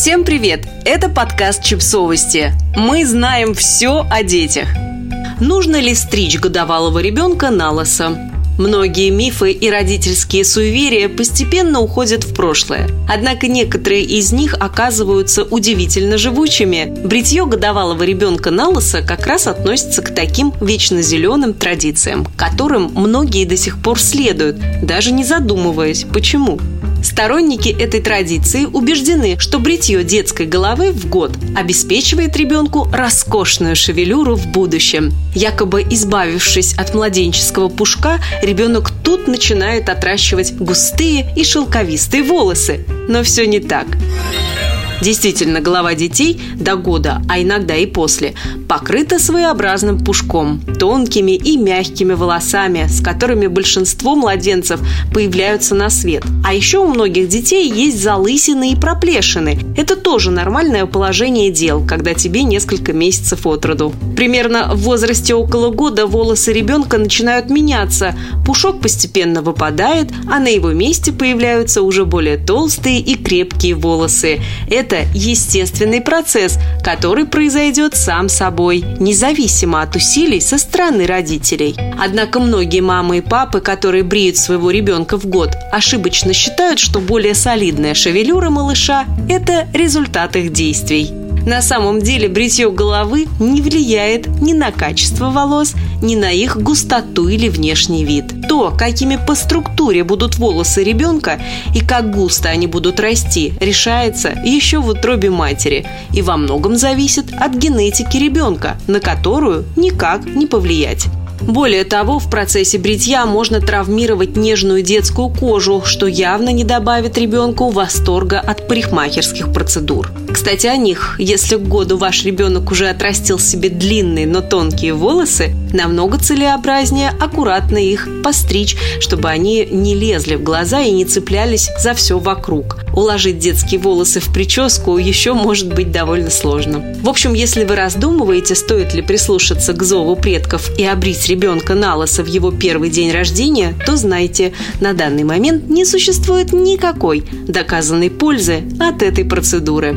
Всем привет! Это подкаст Чипсовости. Мы знаем все о детях. Нужно ли стричь годовалого ребенка на лосо? Многие мифы и родительские суеверия постепенно уходят в прошлое. Однако некоторые из них оказываются удивительно живучими. Бритье годовалого ребенка на лысо как раз относится к таким вечно зеленым традициям, которым многие до сих пор следуют, даже не задумываясь, почему. Сторонники этой традиции убеждены, что бритье детской головы в год обеспечивает ребенку роскошную шевелюру в будущем. Якобы избавившись от младенческого пушка, ребенок тут начинает отращивать густые и шелковистые волосы. Но все не так. Действительно, голова детей до года, а иногда и после, покрыта своеобразным пушком, тонкими и мягкими волосами, с которыми большинство младенцев появляются на свет. А еще у многих детей есть залысины и проплешины. Это тоже нормальное положение дел, когда тебе несколько месяцев от роду. Примерно в возрасте около года волосы ребенка начинают меняться, пушок постепенно выпадает, а на его месте появляются уже более толстые и крепкие волосы. Это это естественный процесс, который произойдет сам собой, независимо от усилий со стороны родителей. Однако многие мамы и папы, которые бреют своего ребенка в год, ошибочно считают, что более солидная шевелюра малыша – это результат их действий. На самом деле бритье головы не влияет ни на качество волос, ни на их густоту или внешний вид. То, какими по структуре будут волосы ребенка и как густо они будут расти, решается еще в утробе матери и во многом зависит от генетики ребенка, на которую никак не повлиять. Более того, в процессе бритья можно травмировать нежную детскую кожу, что явно не добавит ребенку восторга от парикмахерских процедур. Кстати, о них. Если к году ваш ребенок уже отрастил себе длинные, но тонкие волосы, намного целесообразнее аккуратно их постричь, чтобы они не лезли в глаза и не цеплялись за все вокруг. Уложить детские волосы в прическу еще может быть довольно сложно. В общем, если вы раздумываете, стоит ли прислушаться к зову предков и обрить ребенка на лысо в его первый день рождения, то знайте, на данный момент не существует никакой доказанной пользы от этой процедуры.